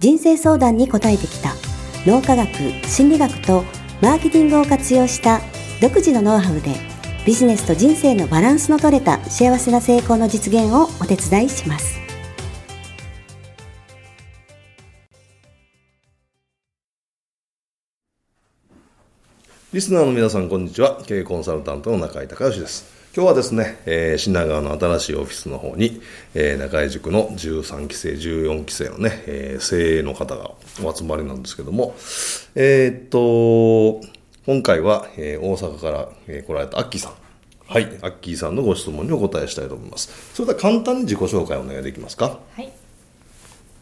人生相談に応えてきた。脳科学心理学とマーケティングを活用した独自のノウハウでビジネスと人生のバランスの取れた幸せな成功の実現をお手伝いします。リスナーの皆さんこんにちは。経営コンサルタントの中井隆義です。今日はですね、えー、品川の新しいオフィスの方に、えー、中井塾の13期生、14期生のね、えー、精鋭の方がお集まりなんですけども、えー、っと、今回は、えー、大阪から、えー、来られたアッキーさん。はい、アッキーさんのご質問にお答えしたいと思います。それでは簡単に自己紹介をお願いできますか？はい。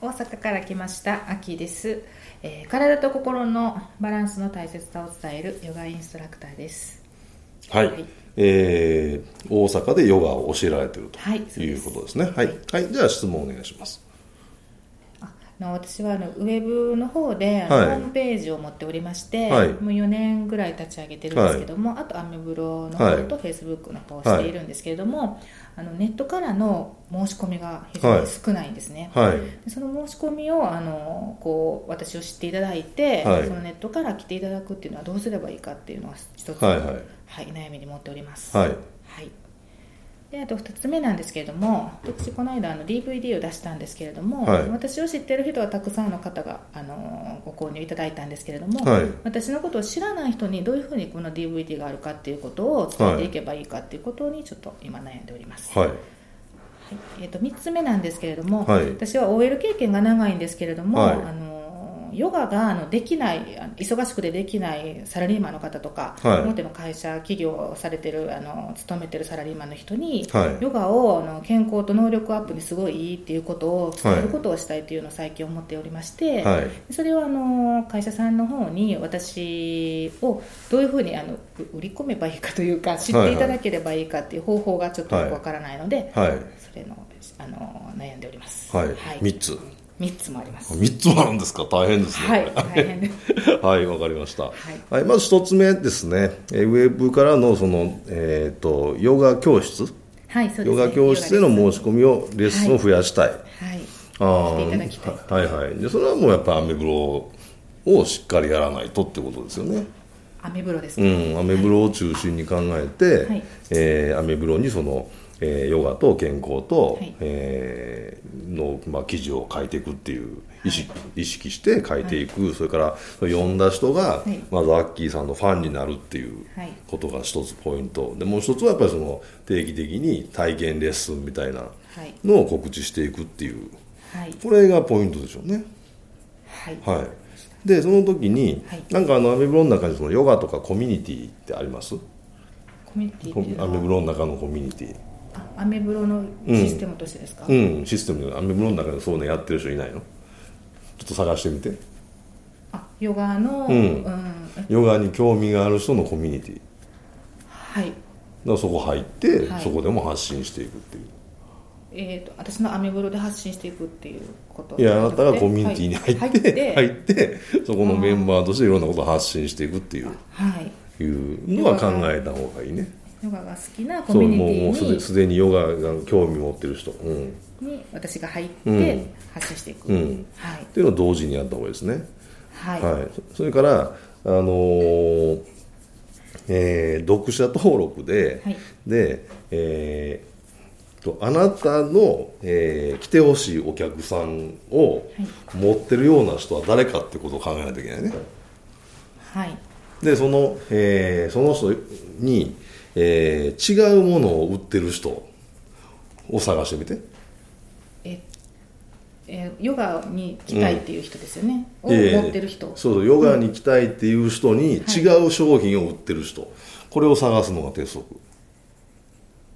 大阪から来ましたアッキーです、えー。体と心のバランスの大切さを伝えるヨガインストラクターです。はい、はいえー、大阪でヨガを教えられているということですね。はい、はい、はい、じゃあ質問お願いします。の私はあのウェブの方で、はい、ホームページを持っておりまして、はい、もう4年ぐらい立ち上げてるんですけども、はい、あとアメブロの方とフェイスブックの方をしているんですけれども、あのネットからの申し込みが非常に少ないんですね、その申し込みをあのこう私を知っていただいて、そのネットから来ていただくっていうのはどうすればいいかっていうのは一つ、はい悩みに持っております。はい。であと2つ目なんですけれども私この間あの DVD を出したんですけれども、はい、私を知ってる人はたくさんの方があのご購入いただいたんですけれども、はい、私のことを知らない人にどういうふうにこの DVD があるかっていうことを伝えていけばいいかっていうことにちょっと今悩んでおります。はい。えー、と3つ目なんですけれども、私は OL 経験が長いんですけれども、あのヨガがあのできない忙しくてできないサラリーマンの方とか、はい、表の会社企業されてるあの勤めてるサラリーマンの人に、はい、ヨガをあの健康と能力アップにすごいいいっていうことを伝えることをしたいというのを最近思っておりまして、はい、それをあの会社さんの方に私をどういうふうにあの売り込めばいいかというか知っていただければいいかっていう方法がちょっとよくわからないので、それのあの悩んでおります。はい、はい、3つ3つもあります。3つもあるんですか？大変ですね。はい大変です。はいわかりました、はい、はい、まず1つ目ですね。ウェブからのその、えーと、ヨガ教室？はいそうです、ね、ヨガ教室での申し込みをレッスンを増やしたい、はい、あはいはい。でそれはもうやっぱアメブロをしっかりやらないとってことですよね。アメブロですね、うん、アメブロを中心に考えて、はい、えー、アメブロにそのえー、ヨガと健康と、はい、えー、の、まあ、記事を書いていくっていう意識はい、意識して書いていく、はい、それから読んだ人が、まずアッキーさんのファンになるっていうことが一つポイント。でもう一つはやっぱりその定期的に体験レッスンみたいなのを告知していくっていう、これがポイントでしょうね。はい、はい。でその時に、はい、なんかあのアメブロの中にそのヨガとかコミュニティってあります？コミュニティアメブロの中のコミュニティアメブロのシステムとしてですか、うん、うん、システム。アメブロの中でそうねやってる人いないの？ちょっと探してみて。あヨガの、うん、うん、ヨガに興味がある人のコミュニティ。はい。だからそこ入って、はい、そこでも発信していくっていう。えーと、私のアメブロで発信していくっていうこと？いやあなたがコミュニティに入って、はい、入って。そこのメンバーとしていろんなことを発信していくっていう、はい、いうのは考えた方がいいねヨガが好きなコミュニティにもうすでにヨガが興味持ってる人、うん、に私が入って発信していく、うん。はい、っていうのを同時にやった方がいいですね。はい、はい、それからあのー、えー、読者登録で、はい、で、えー、とあなたの、えー、来てほしいお客さんを持ってるような人は誰かってことを考えないといけないね。はい。でその、えー、その人にえー、違うものを売ってる人を探してみて。ええヨガに来たいっていう人ですよね、うん、を持ってる人、そうそうヨガに来たいっていう人に違う商品を売ってる人、うん、これを探すのが鉄則。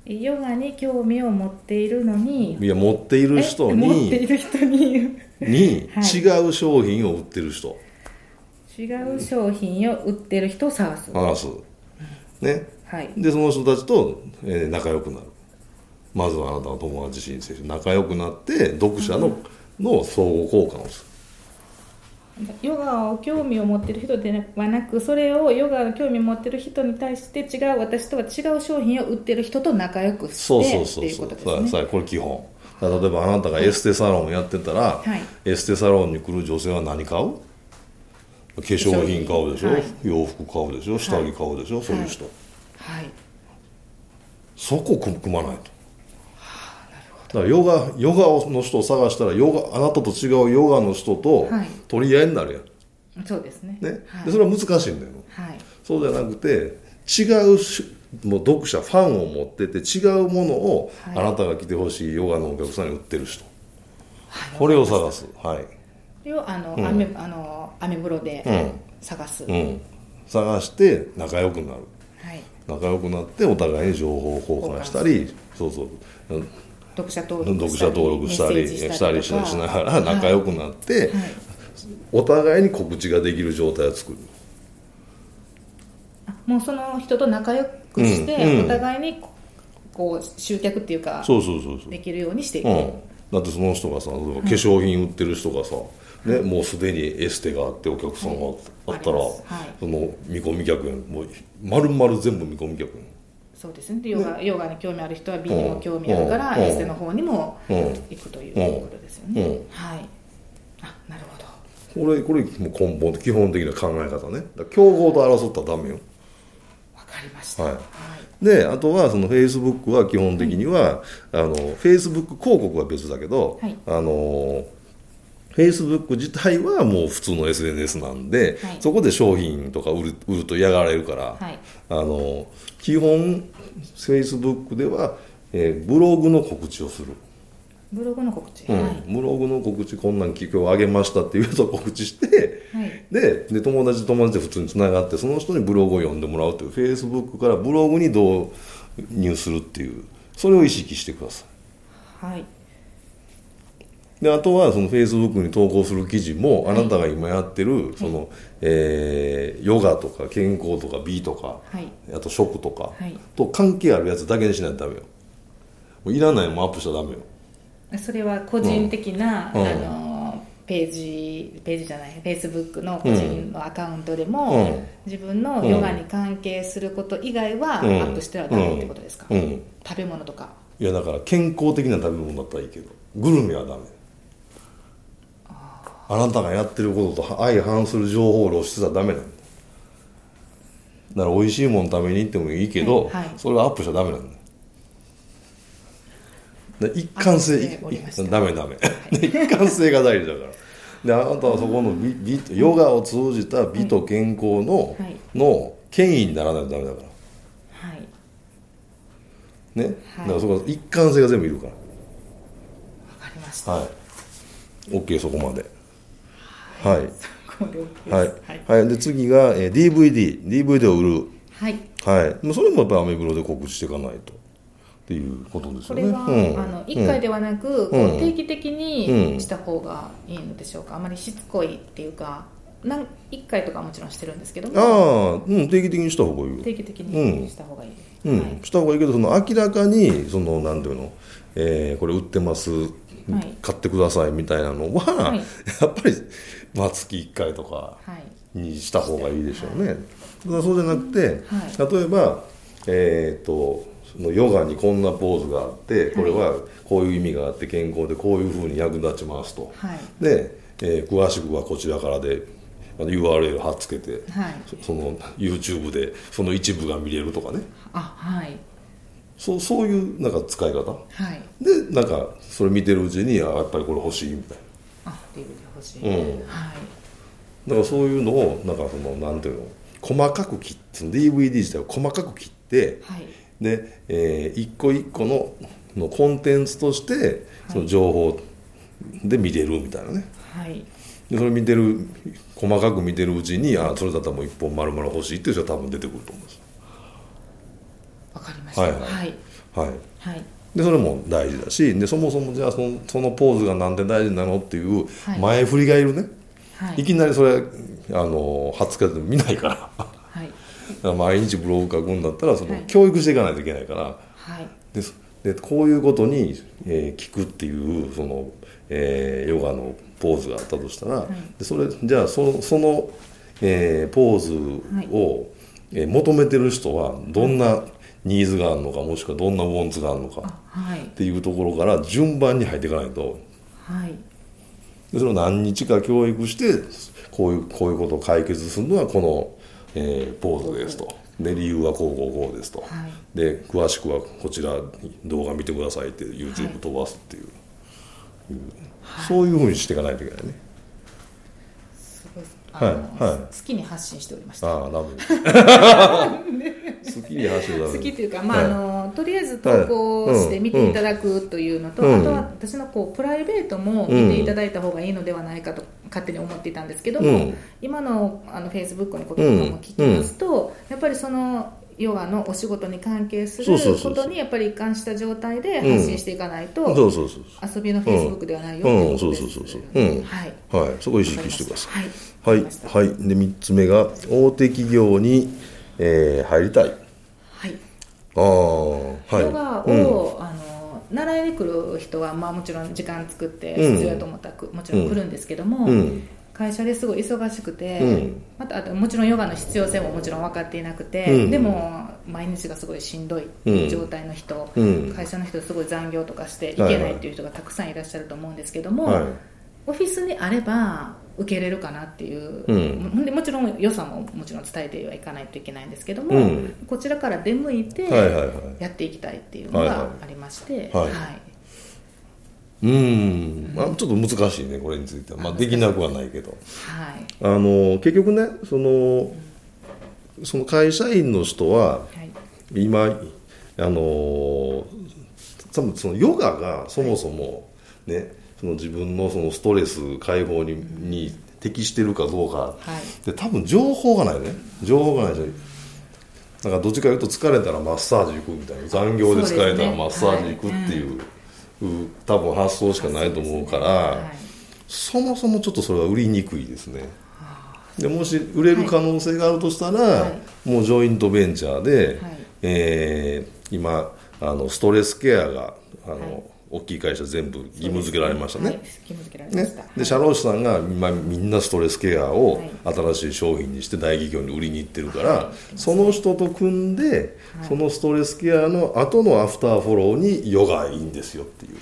ヨガに興味を持っているのに。いや持っている人に持っている人に。に違う商品を売ってる人、違う商品を売ってる人を探す。探す。ね、はい、でその人たちと、えー、仲良くなる。まずはあなたの友達申請して仲良くなって読者の,、の相互交換をする。ヨガを興味を持ってる人ではなくそれをヨガを興味を持ってる人に対して違う私とは違う商品を売ってる人と仲良くしてそうそうそうそうそう。これ基本。例えばあなたがエステサロンやってたら、はい、エステサロンに来る女性は何買う？化粧品買うでしょ、はい、洋服買うでしょ？下着買うでしょ、はい、そういう人、はい、そこ組まないと。だからヨガヨガの人を探したらヨガあなたと違うヨガの人と取り合いになるやん、はい、そうですね。ね、はい、でそれは難しいんだよ、はい、そうじゃなくて違うもう読者ファンを持ってて違うものを、あなたが来てほしいヨガのお客さんに売ってる人、これを探す。はい。これをあの、うん、アメあのアメブロで探す、うん、探して仲良くなる、はい、仲良くなってお互いに情報交換したりそうそう。読者登録読者登録したりしたりしながら仲良くなって、はいはい、お互いに告知ができる状態を作る。もうその人と仲良くして、うんうん、お互いにこう集客っていうかそうそうそうそう。できるようにしていく、うん、だってその人がさ化粧品売ってる人がさ、ね、もうすでにエステがあってお客さんがあったら、はい、その見込み客やもう丸々全部見込み客やそうですね。ヨガヨガに興味ある人は美にも興味あるから、エステの方にも行くということですよね、はい。あなるほど。これこれも根本基本的な考え方ね。競合と争ったらダメよ。わかりました、はい、であとはそのフェイスブックは基本的には、あのフェイスブック広告は別だけど、はい、あのフェイスブック自体はもう普通の SNS なんで、はい、そこで商品とか売る売ると嫌がられるから、はい、あの基本フェイスブックでは、えー、ブログの告知をする。ブログの告知、うん。はい、ブログの告知こんなん今日あげましたっていうと告知して、はい、でで友達友達で普通につながってその人にブログを読んでもらうというフェイスブックからブログに導入するっていうそれを意識してください。はいであとはそのフェイスブックに投稿する記事もあなたが今やってるその、はい、えー、ヨガとか健康とか美とか、はい、あと食とか、はい、と関係あるやつだけにしないとダメよ。もういらないもアップしたらダメよ。それは個人的な、うん、あのページページじゃないフェイスブックの個人のアカウントでも、うん、自分のヨガに関係すること以外はアップしてはダメってことですか、うん、食べ物とか。いやだから健康的な食べ物だったらいいけどグルメはダメあなたがやってることと相反する情報を露出したらダメなんだ。だから美味しいもの食べに行ってもいいけど、はいはい、それはアップしちゃダメなんだ。一貫性ダメダメ、はい、一貫性が大事だから。であなたはそこの美美ヨガを通じた美と健康の,、の権威にならないとダメだから。はい。ね、だからそこ一貫性が全部いるから。わかりました。はい。OK そこまではい。はい。はい。で、次が、えー、DVD。DVD を売る。はい。はい。それもやっぱりアメブロで告知していかないと。っていうことですよね。これは、うん、あの1回ではなく、うん、定期的にした方がいいのでしょうか。あまりしつこいっていうか、なん1回とかもちろんしてるんですけども。ああ、うん、定期的にした方がいい定期的にした方がいい。うん、はい、した方がいいけど、その明らかに、その、なんていうの、えー、これ売ってます、はい、買ってくださいみたいなのは、はい、やっぱりまあ、月1回とかにした方がいいでしょうね、はい、だそうじゃなくて、はい、例えば、えーと、そのヨガにこんなポーズがあってこれはこういう意味があって健康でこういうふうに役立ちますと、はい、で、えー、詳しくはこちらからで URL 貼っつけて、はい、その YouTube でその一部が見れるとかね。あはい。そうそういうなんか使い方、はい、でなんかそれ見てるうちにあやっぱりこれ欲しいみたいな。あ DVD しい、うん、はい、だからそういうのをなんかそのなんていうの細かく切って DVD 自体を細かく切って、はい、で、えー、一個一個ののコンテンツとしてその情報で見れるみたいなね、はい、でそれ見てる細かく見てるうちにあそれだったらもう一本丸々欲しいっていう人は多分出てくると思うんです。わかりました。はい、はい。はい、はい、でそれも大事だしでそもそもじゃあそのそのポーズがなんで大事なのっていう前振りがいるね、はい、いきなりそれあの20日で見ないから、はい、毎日ブログ書くんだったらその、教育していかないといけないから、はい、ででこういうことに、えー、聞くっていうその、えー、ヨガのポーズがあったとしたら、はい、でそれじゃあそその、えー、ポーズを、はい、えー、求めてる人はどんなニーズがあるのかもしくはどんなウォンツがあるのか、はい、っていうところから順番に入っていかないと、はい、でそれを何日か教育してこういうこういうことを解決するのはこの、えー、ポーズですと。で理由はこうこうこうですと、はい、で詳しくはこちら動画見てくださいって YouTube 飛ばすっていう、はい、そういうふうにしていかないといけないね。はいはい、好きに発信しておりました。ああダメ好きに発信好きというか、まあ、はい、あのとりあえず投稿して見ていただくというのと、はい。うん、あとは私のこうプライベートも見ていただいた方がいいのではないかと勝手に思っていたんですけども、うん、今のあのフェイスブックのこととかも聞きますと、やっぱりそのヨガのお仕事に関係することにやっぱり一貫した状態で発信していかないと、遊びのフェイスブックではないようん、そうそうそうそう、うん、はい、はい、そこ意識してください。はい、はい、はい、で3つ目が大手企業に、えー、入りたいヨガを、あの習いに来る人は、まあ、もちろん時間作って必要だと思ったら、もちろん来るんですけども、会社ですごい忙しくて、うん、またあともちろんヨガの必要性ももちろん分かっていなくて、うん、でも毎日がすごいしんどい状態の人、うん、会社の人すごい残業とかしていけないっていう人がたくさんいらっしゃると思うんですけども、はい、オフィスにあれば受けれるかなっていう、うん、でもちろん良さももちろん伝えてはいかないといけないんですけども、こちらから出向いてやっていきたいっていうのがありまして、はい、はい。はいうん、まあ、ちょっと難しいねこれについては、まあ、できなくはないけど、はい、あの結局ねそのその会社員の人は、今あの多分そのヨガがそもそもね、その自分のそのストレス解放にに適してるかどうか、はい、で多分情報がないね。情報がないじゃなんかどっちかいうと疲れたらマッサージ行くみたいな。残業で疲れたらマッサージ行くっていう。多分発想しかないと思うから、ね。はい、そもそもちょっとそれは売りにくいですね。でもし売れる可能性があるとしたら、はい、もうジョイントベンチャーで、はい、えー、今あのストレスケアがあの、大きい会社全部義務付けられましたね。ね。で社労士さんが今みんなストレスケアを新しい商品にして大企業に売りに行ってるから、はい、その人と組んで、はい、そのストレスケアの後のアフターフォローにヨガいいんですよっていう。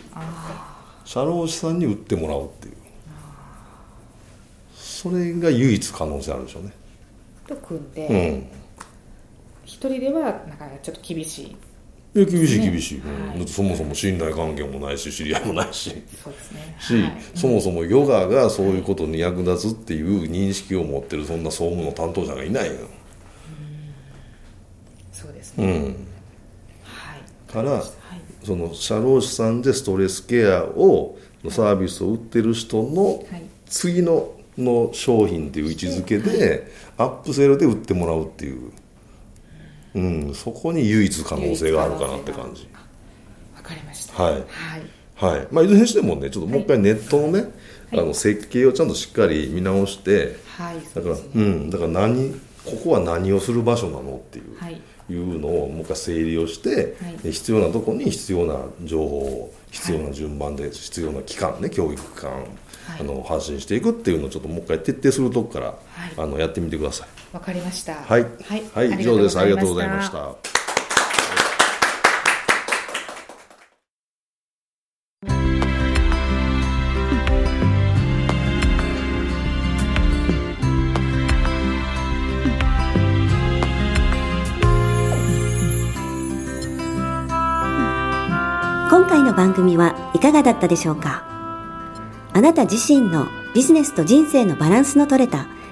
社労士さんに売ってもらうっていう。それが唯一可能性あるでしょうね。と組んで、うん、一人ではなかなかちょっと厳しいいや厳しい厳しい、はい、そもそも信頼関係もないし知り合いもないし。そうですね、し、はい、そもそもヨガがそういうことに役立つっていう認識を持ってるそんな総務の担当者がいないよ、そうですね、うん、はい、から、はい、その社労士さんでストレスケアをのサービスを売ってる人の次のの商品っていう位置づけで、アップセルで売ってもらうっていううん、そこに唯一可能性があるかなって感じ。わかりました。はい、はい。はい。まあ、いずれにしてもねちょっともう一回ネットのね、はい、あの設計をちゃんとしっかり見直して、はい、だから、うん、だから何ここは何をする場所なのっていう、はい、いうのをもう一回整理をして、はい、必要なとこに必要な情報を必要な順番で、必要な期間ね教育機関あの発信していくっていうのをちょっともう一回徹底するとこから、あのやってみてくださいわかりました。はい、はい、はい、以上です。ありがとうございました。今回の番組はいかがだったでしょうか？あなた自身のビジネスと人生のバランスの取れた